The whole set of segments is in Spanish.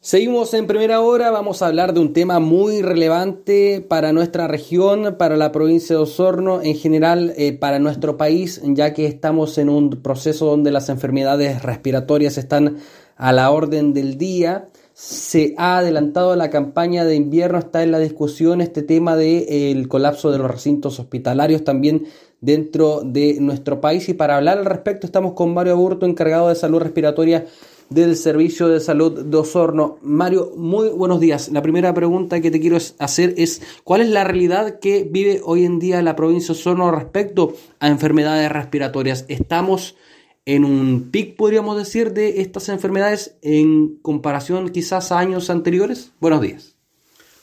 Seguimos en primera hora, vamos a hablar de un tema muy relevante para nuestra región, para la provincia de Osorno, en general eh, para nuestro país, ya que estamos en un proceso donde las enfermedades respiratorias están a la orden del día. Se ha adelantado la campaña de invierno, está en la discusión este tema del de, eh, colapso de los recintos hospitalarios también dentro de nuestro país. Y para hablar al respecto estamos con Mario Aburto, encargado de salud respiratoria del Servicio de Salud de Osorno. Mario, muy buenos días. La primera pregunta que te quiero hacer es, ¿cuál es la realidad que vive hoy en día la provincia de Osorno respecto a enfermedades respiratorias? ¿Estamos en un pic, podríamos decir, de estas enfermedades en comparación quizás a años anteriores? Buenos días.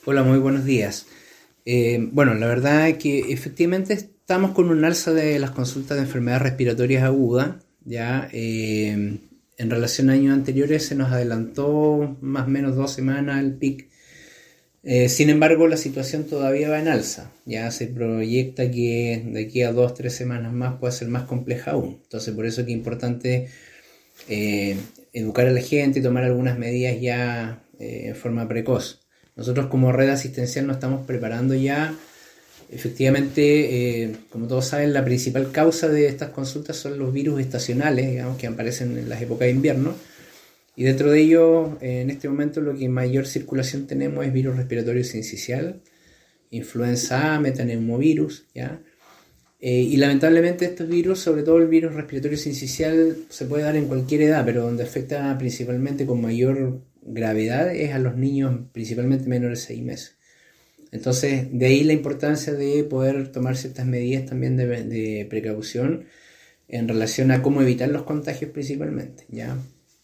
Hola, muy buenos días. Eh, bueno, la verdad es que efectivamente estamos con un alza de las consultas de enfermedades respiratorias agudas, ya eh, en relación a años anteriores se nos adelantó más o menos dos semanas el pic. Eh, sin embargo, la situación todavía va en alza. Ya se proyecta que de aquí a dos, tres semanas más puede ser más compleja aún. Entonces, por eso es que es importante eh, educar a la gente y tomar algunas medidas ya eh, en forma precoz. Nosotros como red asistencial nos estamos preparando ya Efectivamente, eh, como todos saben, la principal causa de estas consultas son los virus estacionales, digamos, que aparecen en las épocas de invierno. Y dentro de ellos, en este momento, lo que mayor circulación tenemos es virus respiratorio sincicial, influenza A, metaneumovirus, ¿ya? Eh, y lamentablemente estos virus, sobre todo el virus respiratorio sincicial, se puede dar en cualquier edad, pero donde afecta principalmente con mayor gravedad es a los niños, principalmente menores de 6 meses. Entonces, de ahí la importancia de poder tomar ciertas medidas también de, precaución en relación a cómo evitar los contagios principalmente, ¿ya?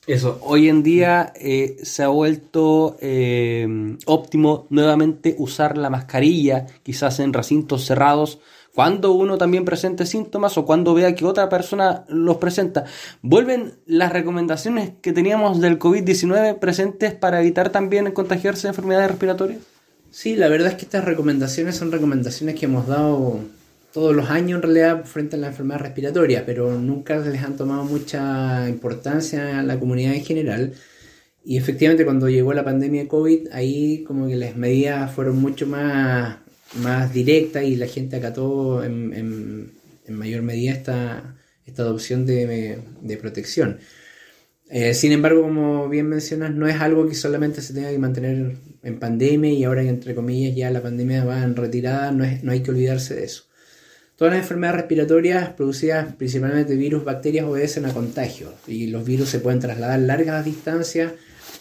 Eso, hoy en día eh, se ha vuelto eh, óptimo nuevamente usar la mascarilla, quizás en recintos cerrados, cuando uno también presente síntomas o cuando vea que otra persona los presenta. ¿Vuelven las recomendaciones que teníamos del COVID-19 presentes para evitar también contagiarse de enfermedades respiratorias? Sí, la verdad es que estas recomendaciones son recomendaciones que hemos dado todos los años en realidad frente a la enfermedad respiratoria, pero nunca les han tomado mucha importancia a la comunidad en general. Y efectivamente cuando llegó la pandemia de COVID, ahí como que las medidas fueron mucho más, más directas y la gente acató en, en, en mayor medida esta, esta adopción de, de protección. Eh, sin embargo, como bien mencionas, no es algo que solamente se tenga que mantener en pandemia y ahora que entre comillas ya la pandemia va en retirada, no, es, no hay que olvidarse de eso. Todas las enfermedades respiratorias producidas principalmente virus, bacterias obedecen a contagios y los virus se pueden trasladar largas distancias.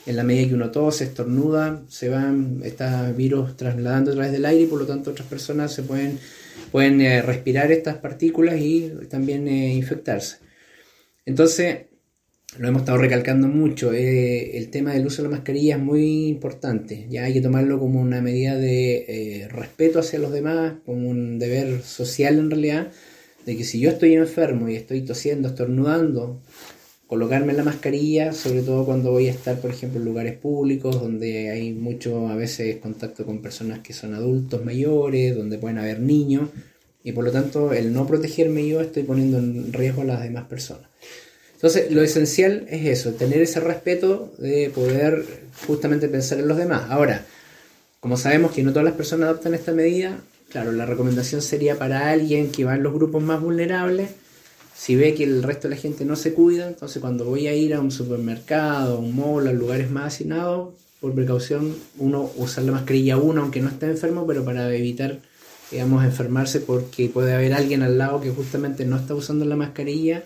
En la medida que uno tose, estornuda, se van estos virus trasladando a través del aire y por lo tanto otras personas se pueden, pueden eh, respirar estas partículas y también eh, infectarse. Entonces, lo hemos estado recalcando mucho, eh, el tema del uso de la mascarilla es muy importante, ya hay que tomarlo como una medida de eh, respeto hacia los demás, como un deber social en realidad, de que si yo estoy enfermo y estoy tosiendo, estornudando, colocarme la mascarilla, sobre todo cuando voy a estar, por ejemplo, en lugares públicos, donde hay mucho a veces contacto con personas que son adultos mayores, donde pueden haber niños, y por lo tanto el no protegerme yo estoy poniendo en riesgo a las demás personas. Entonces, lo esencial es eso, tener ese respeto de poder justamente pensar en los demás. Ahora, como sabemos que no todas las personas adoptan esta medida, claro, la recomendación sería para alguien que va en los grupos más vulnerables, si ve que el resto de la gente no se cuida, entonces cuando voy a ir a un supermercado, a un mall, a lugares más hacinados, por precaución, uno usar la mascarilla uno, aunque no esté enfermo, pero para evitar, digamos, enfermarse porque puede haber alguien al lado que justamente no está usando la mascarilla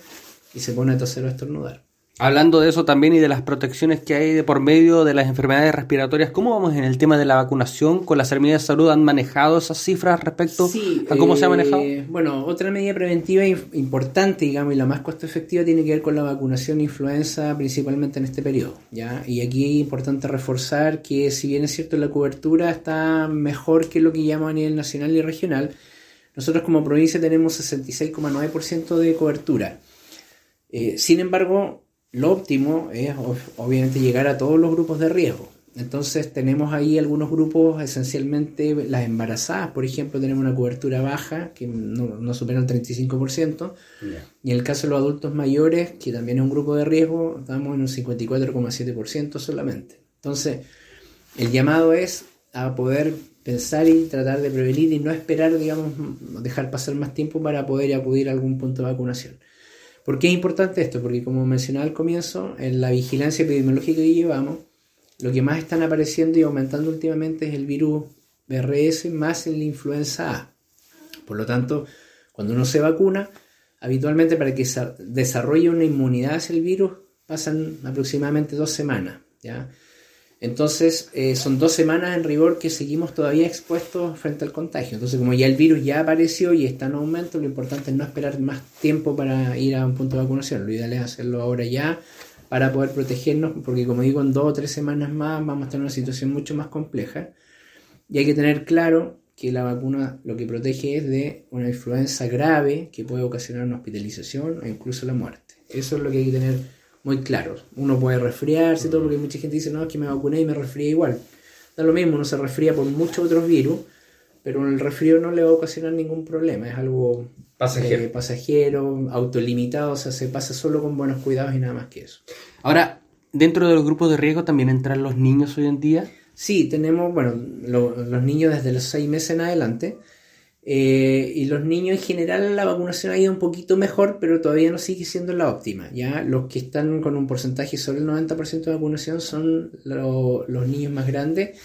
y se pone a toser o a estornudar. Hablando de eso también y de las protecciones que hay de por medio de las enfermedades respiratorias, ¿cómo vamos en el tema de la vacunación? ¿Con las Seremías de Salud han manejado esas cifras respecto a cómo se ha manejado? Eh, bueno, otra medida preventiva importante, digamos, y la más costo efectiva tiene que ver con la vacunación influenza, principalmente en este periodo. ¿ya? Y aquí es importante reforzar que si bien es cierto la cobertura está mejor que lo que llamamos a nivel nacional y regional, nosotros como provincia tenemos 66,9% de cobertura. Eh, sin embargo, lo óptimo es obviamente llegar a todos los grupos de riesgo. Entonces tenemos ahí algunos grupos, esencialmente las embarazadas, por ejemplo, tenemos una cobertura baja que no, supera el 35%. Y en el caso de los adultos mayores, que también es un grupo de riesgo, estamos en un 54,7% solamente. Entonces, el llamado es a poder pensar y tratar de prevenir y no esperar, digamos, dejar pasar más tiempo para poder acudir a algún punto de vacunación. ¿Por qué es importante esto? Porque como mencionaba al comienzo, en la vigilancia epidemiológica que llevamos, lo que más están apareciendo y aumentando últimamente es el virus BRS más en la influenza A. Por lo tanto, cuando uno se vacuna, habitualmente para que desarrolle una inmunidad hacia el virus pasan aproximadamente dos semanas. ¿ya? Entonces, eh, son dos semanas en rigor que seguimos todavía expuestos frente al contagio. Entonces, como ya el virus ya apareció y está en aumento, lo importante es no esperar más tiempo para ir a un punto de vacunación. Lo ideal es hacerlo ahora ya para poder protegernos, porque como digo, en dos o tres semanas más vamos a tener una situación mucho más compleja. Y hay que tener claro que la vacuna lo que protege es de una influenza grave que puede ocasionar una hospitalización o incluso la muerte. Eso es lo que hay que tener muy claro. Uno puede resfriarse y todo, porque mucha gente dice, no, es que me vacuné y me resfrié igual. Da lo mismo, uno se resfría por muchos otros virus, pero el resfrío no le va a ocasionar ningún problema, es algo pasajero, eh, pasajero autolimitado, o sea, se pasa solo con buenos cuidados y nada más que eso. Ahora, dentro de los grupos de riesgo también entran los niños hoy en día. Sí, tenemos, bueno, los niños desde los seis meses en adelante. Eh, y los niños en general la vacunación ha ido un poquito mejor, pero todavía no sigue siendo la óptima. Ya los que están con un porcentaje sobre el 90% de vacunación son los niños más grandes,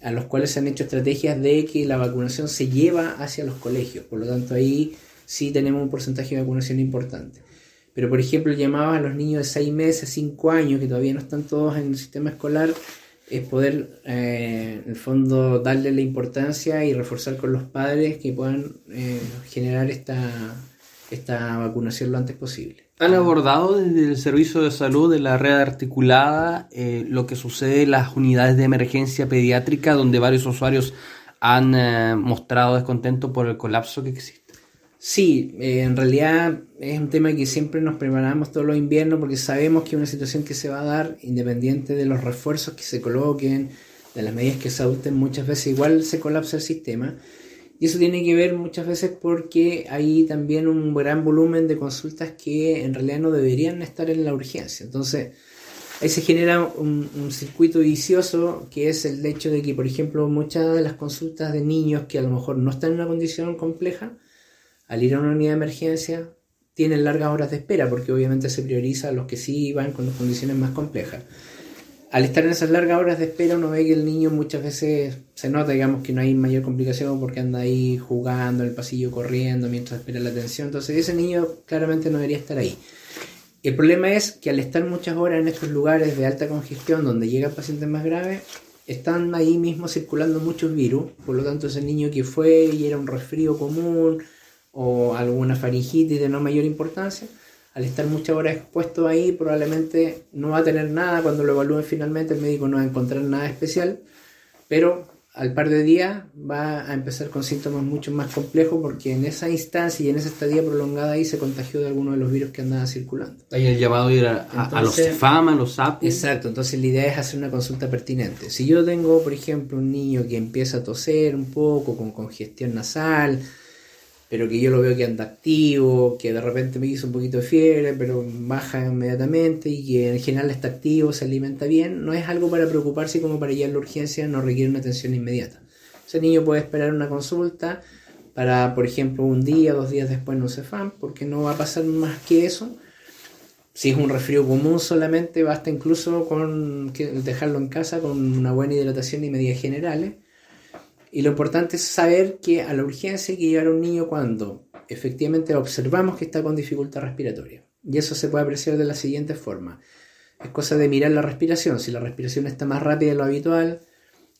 a los cuales se han hecho estrategias de que la vacunación se lleva hacia los colegios. Por lo tanto, ahí sí tenemos un porcentaje de vacunación importante. Pero, por ejemplo, llamaba a los niños de 6 meses, 5 años, que todavía no están todos en el sistema escolar, es poder, eh, en el fondo, darle la importancia y reforzar con los padres que puedan eh, generar esta, esta vacunación lo antes posible. ¿Han abordado desde el servicio de salud de la red articulada eh, lo que sucede en las unidades de emergencia pediátrica donde varios usuarios han mostrado descontento por el colapso que existe? Sí, eh, en realidad es un tema que siempre nos preparamos todos los inviernos porque sabemos que es una situación que se va a dar independiente de los refuerzos que se coloquen, de las medidas que se adopten, muchas veces igual se colapsa el sistema. Y eso tiene que ver muchas veces porque hay también un gran volumen de consultas que en realidad no deberían estar en la urgencia. Entonces, ahí se genera un, un, circuito vicioso que es el hecho de que, por ejemplo, muchas de las consultas de niños que a lo mejor no están en una condición compleja, al ir a una unidad de emergencia tienen largas horas de espera porque obviamente se prioriza a los que sí van con las condiciones más complejas. Al estar en esas largas horas de espera uno ve que el niño muchas veces se nota, digamos, que no hay mayor complicación porque anda ahí jugando en el pasillo, corriendo mientras espera la atención. Entonces ese niño claramente no debería estar ahí. El problema es que al estar muchas horas en estos lugares de alta congestión donde llegan pacientes más graves, están ahí mismo circulando muchos virus. Por lo tanto, ese niño que fue y era un resfrío común, o alguna faringitis de no mayor importancia, al estar muchas horas expuesto ahí probablemente no va a tener nada, cuando lo evalúen finalmente el médico no va a encontrar nada especial, pero al par de días va a empezar con síntomas mucho más complejos porque en esa instancia y en esa estadía prolongada ahí se contagió de alguno de los virus que andaba circulando. Hay el llamado ir a, los CEFAM, a los SAP. Exacto, entonces la idea es hacer una consulta pertinente. Si yo tengo, por ejemplo, un niño que empieza a toser un poco con congestión nasal, pero que yo lo veo que anda activo, que de repente me hizo un poquito de fiebre, pero baja inmediatamente y que en general está activo, se alimenta bien, no es algo para preocuparse como para ir a la urgencia, no requiere una atención inmediata. Ese niño puede esperar una consulta para, por ejemplo, un día, dos días después no se fan, porque no va a pasar más que eso. Si es un resfrío común solamente, basta incluso con dejarlo en casa con una buena hidratación y medidas generales y lo importante es saber que a la urgencia hay que llevar a un niño cuando efectivamente observamos que está con dificultad respiratoria. Y eso se puede apreciar de la siguiente forma. Es cosa de mirar la respiración. Si la respiración está más rápida de lo habitual,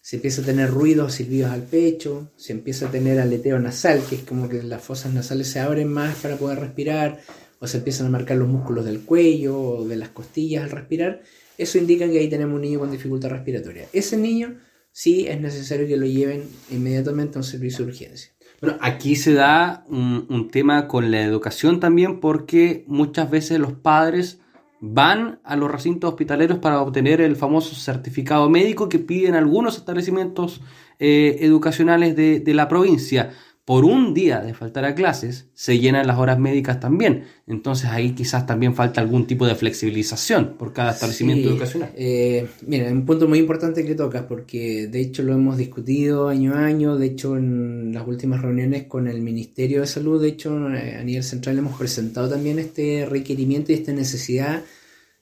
se empieza a tener ruidos, silbidos al pecho, se empieza a tener aleteo nasal, que es como que las fosas nasales se abren más para poder respirar, o se empiezan a marcar los músculos del cuello o de las costillas al respirar, eso indica que ahí tenemos un niño con dificultad respiratoria. Ese niño sí es necesario que lo lleven inmediatamente a un servicio de urgencia. Bueno, aquí se da un, tema con la educación también porque muchas veces los padres van a los recintos hospitaleros para obtener el famoso certificado médico que piden algunos establecimientos eh, educacionales de, la provincia. Por un día de faltar a clases, se llenan las horas médicas también. Entonces ahí quizás también falta algún tipo de flexibilización por cada establecimiento educacional. Eh, mira, un punto muy importante que tocas, porque de hecho lo hemos discutido año a año, de hecho en las últimas reuniones con el Ministerio de Salud, de hecho a nivel central hemos presentado también este requerimiento y esta necesidad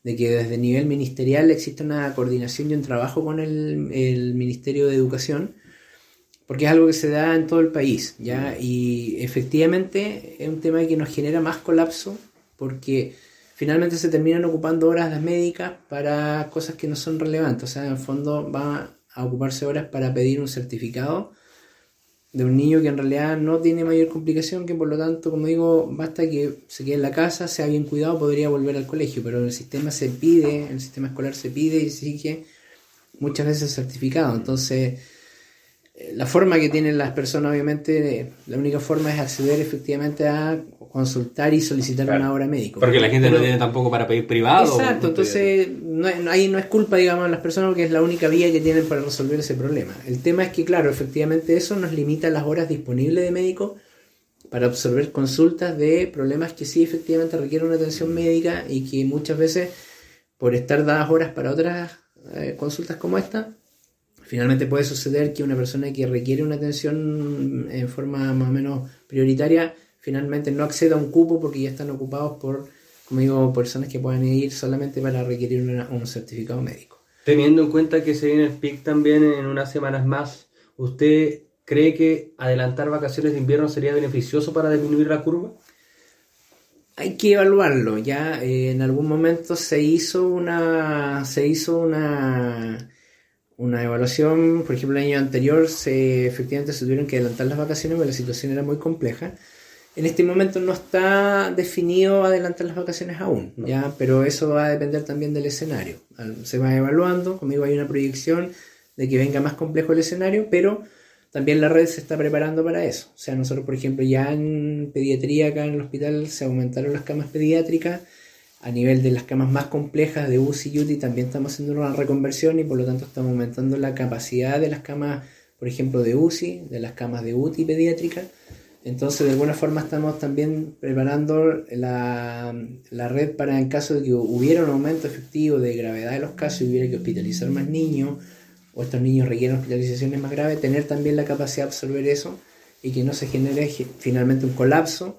de que desde el nivel ministerial exista una coordinación y un trabajo con el, el Ministerio de Educación porque es algo que se da en todo el país, ¿ya? Y efectivamente es un tema que nos genera más colapso porque finalmente se terminan ocupando horas médicas para cosas que no son relevantes, o sea, en el fondo va a ocuparse horas para pedir un certificado de un niño que en realidad no tiene mayor complicación, que por lo tanto, como digo, basta que se quede en la casa, sea bien cuidado, podría volver al colegio, pero el sistema se pide, el sistema escolar se pide y sigue muchas veces certificado, entonces la forma que tienen las personas, obviamente, la única forma es acceder efectivamente a consultar y solicitar una hora médica. Porque la gente no tiene tampoco para pedir privado. Exacto, entonces no, ahí no es culpa, digamos, de las personas porque es la única vía que tienen para resolver ese problema. El tema es que, claro, efectivamente eso nos limita las horas disponibles de médico para absorber consultas de problemas que sí efectivamente requieren una atención médica y que muchas veces, por estar dadas horas para otras eh, consultas como esta, Finalmente puede suceder que una persona que requiere una atención en forma más o menos prioritaria finalmente no acceda a un cupo porque ya están ocupados por, como digo, personas que puedan ir solamente para requerir un certificado médico. Teniendo en cuenta que se viene el PIC también en unas semanas más, ¿usted cree que adelantar vacaciones de invierno sería beneficioso para disminuir la curva? Hay que evaluarlo. Ya eh, en algún momento se hizo una, se hizo una una evaluación, por ejemplo, el año anterior se, efectivamente se tuvieron que adelantar las vacaciones porque la situación era muy compleja. En este momento no está definido adelantar las vacaciones aún, ¿ya? pero eso va a depender también del escenario. Se va evaluando, conmigo hay una proyección de que venga más complejo el escenario, pero también la red se está preparando para eso. O sea, nosotros, por ejemplo, ya en pediatría acá en el hospital se aumentaron las camas pediátricas, a nivel de las camas más complejas de UCI y UTI también estamos haciendo una reconversión y por lo tanto estamos aumentando la capacidad de las camas, por ejemplo, de UCI, de las camas de UTI pediátrica. Entonces, de alguna forma estamos también preparando la, la, red para en caso de que hubiera un aumento efectivo de gravedad de los casos y hubiera que hospitalizar más niños o estos niños requieren hospitalizaciones más graves, tener también la capacidad de absorber eso y que no se genere finalmente un colapso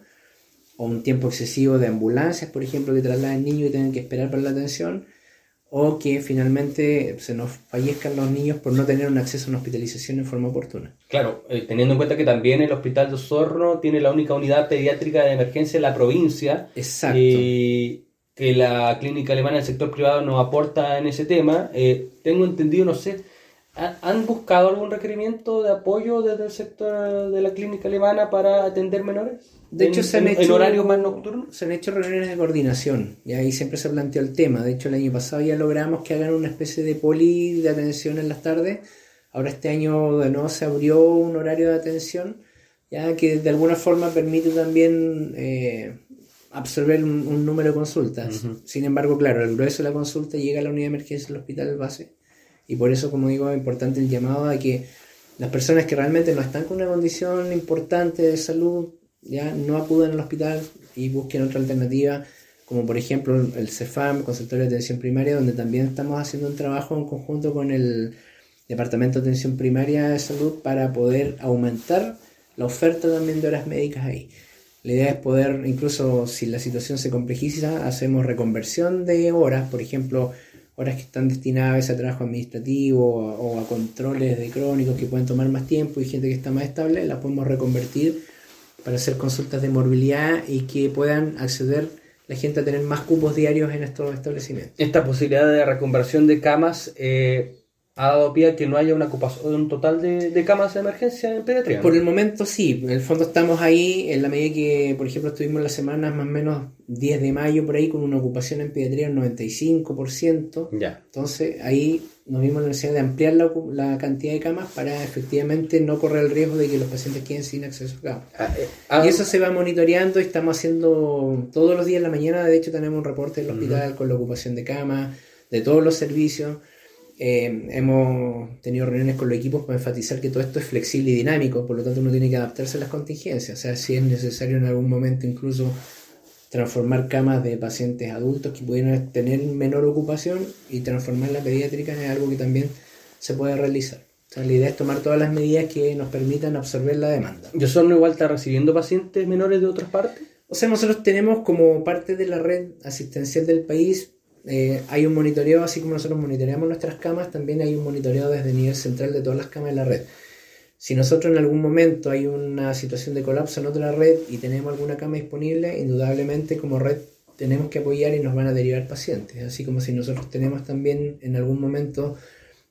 o un tiempo excesivo de ambulancias, por ejemplo, que trasladen niños y tengan que esperar para la atención, o que finalmente se nos fallezcan los niños por no tener un acceso a una hospitalización en forma oportuna. Claro, eh, teniendo en cuenta que también el Hospital de Osorno tiene la única unidad pediátrica de emergencia en la provincia. Exacto. Y que la clínica alemana, el sector privado, nos aporta en ese tema. Eh, tengo entendido, no sé, ¿Han buscado algún requerimiento de apoyo desde el sector de la clínica alemana para atender menores? De hecho, se han hecho, horarios más nocturnos? Se han hecho reuniones de coordinación y ahí siempre se planteó el tema. De hecho, el año pasado ya logramos que hagan una especie de poli de atención en las tardes. Ahora este año de nuevo se abrió un horario de atención ya que de alguna forma permite también eh, absorber un, número de consultas. Sin embargo, claro, el grueso de la consulta llega a la unidad de emergencia del hospital base y por eso, como digo, es importante el llamado a que las personas que realmente no están con una condición importante de salud ya no acudan al hospital y busquen otra alternativa, como por ejemplo el CEFAM, Consultorio de Atención Primaria, donde también estamos haciendo un trabajo en conjunto con el Departamento de Atención Primaria de Salud para poder aumentar la oferta también de horas médicas ahí. La idea es poder, incluso si la situación se complejiza, hacemos reconversión de horas, por ejemplo, horas que están destinadas a trabajo administrativo o a controles de crónicos que pueden tomar más tiempo y gente que está más estable, las podemos reconvertir para hacer consultas de morbilidad y que puedan acceder la gente a tener más cupos diarios en estos establecimientos. Esta posibilidad de reconversión de camas eh, ha dado pie a que no haya una ocupación total de, camas de emergencia en pediatría. Por el momento sí, en el fondo estamos ahí en la medida que, por ejemplo, estuvimos las semanas más o menos 10 de mayo por ahí con una ocupación en pediatría del 95%. Ya. Entonces ahí nos vimos la necesidad de ampliar la, la, cantidad de camas para efectivamente no correr el riesgo de que los pacientes queden sin acceso a camas. Ah, eh, ah, y eso se va monitoreando y estamos haciendo todos los días en la mañana, de hecho tenemos un reporte del hospital con la ocupación de camas, de todos los servicios eh, hemos tenido reuniones con los equipos para enfatizar que todo esto es flexible y dinámico, por lo tanto uno tiene que adaptarse a las contingencias. O sea, si es necesario en algún momento incluso transformar camas de pacientes adultos que pudieran tener menor ocupación y transformar la pediátrica en algo que también se puede realizar. O sea, la idea es tomar todas las medidas que nos permitan absorber la demanda. ¿Yo solo igual está recibiendo pacientes menores de otras partes? O sea, nosotros tenemos como parte de la red asistencial del país eh, hay un monitoreo, así como nosotros monitoreamos nuestras camas, también hay un monitoreo desde el nivel central de todas las camas de la red. Si nosotros en algún momento hay una situación de colapso en otra red y tenemos alguna cama disponible, indudablemente como red tenemos que apoyar y nos van a derivar pacientes. Así como si nosotros tenemos también en algún momento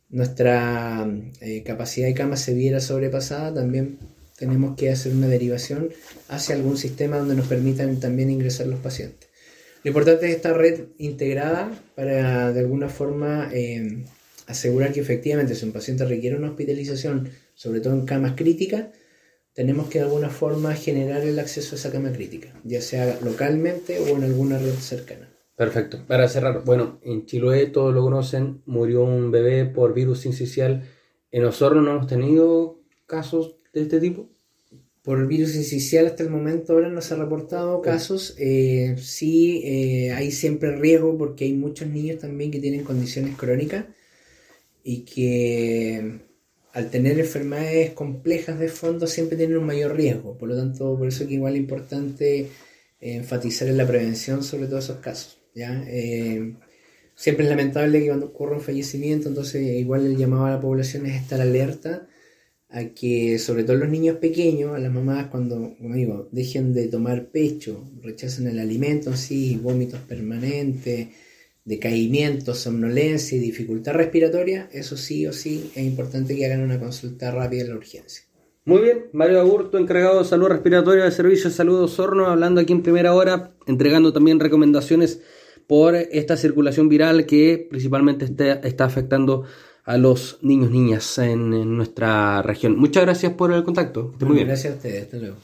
nuestra eh, capacidad de cama se viera sobrepasada, también tenemos que hacer una derivación hacia algún sistema donde nos permitan también ingresar los pacientes. Lo importante es esta red integrada para de alguna forma eh, asegurar que efectivamente si un paciente requiere una hospitalización, sobre todo en camas críticas, tenemos que de alguna forma generar el acceso a esa cama crítica, ya sea localmente o en alguna red cercana. Perfecto. Para cerrar, bueno, en Chiloé todos lo conocen, murió un bebé por virus sincicial. En Osorno no hemos tenido casos de este tipo por virus incisional hasta el momento ahora no se han reportado casos. Eh, sí eh, hay siempre riesgo porque hay muchos niños también que tienen condiciones crónicas y que al tener enfermedades complejas de fondo siempre tienen un mayor riesgo. Por lo tanto, por eso que igual es importante eh, enfatizar en la prevención sobre todos esos casos. ¿ya? siempre es lamentable que cuando ocurra un fallecimiento, entonces igual el llamado a la población es estar alerta a que sobre todo los niños pequeños, a las mamás cuando, como digo, dejen de tomar pecho, rechacen el alimento, sí, vómitos permanentes, decaimiento, somnolencia y dificultad respiratoria, eso sí o sí es importante que hagan una consulta rápida en la urgencia. Muy bien, Mario Agurto, encargado de salud respiratoria de Servicio de Salud Osorno, hablando aquí en primera hora, entregando también recomendaciones por esta circulación viral que principalmente está afectando a los niños niñas en, nuestra región. Muchas gracias por el contacto. muy bien. Gracias a ustedes. Hasta luego.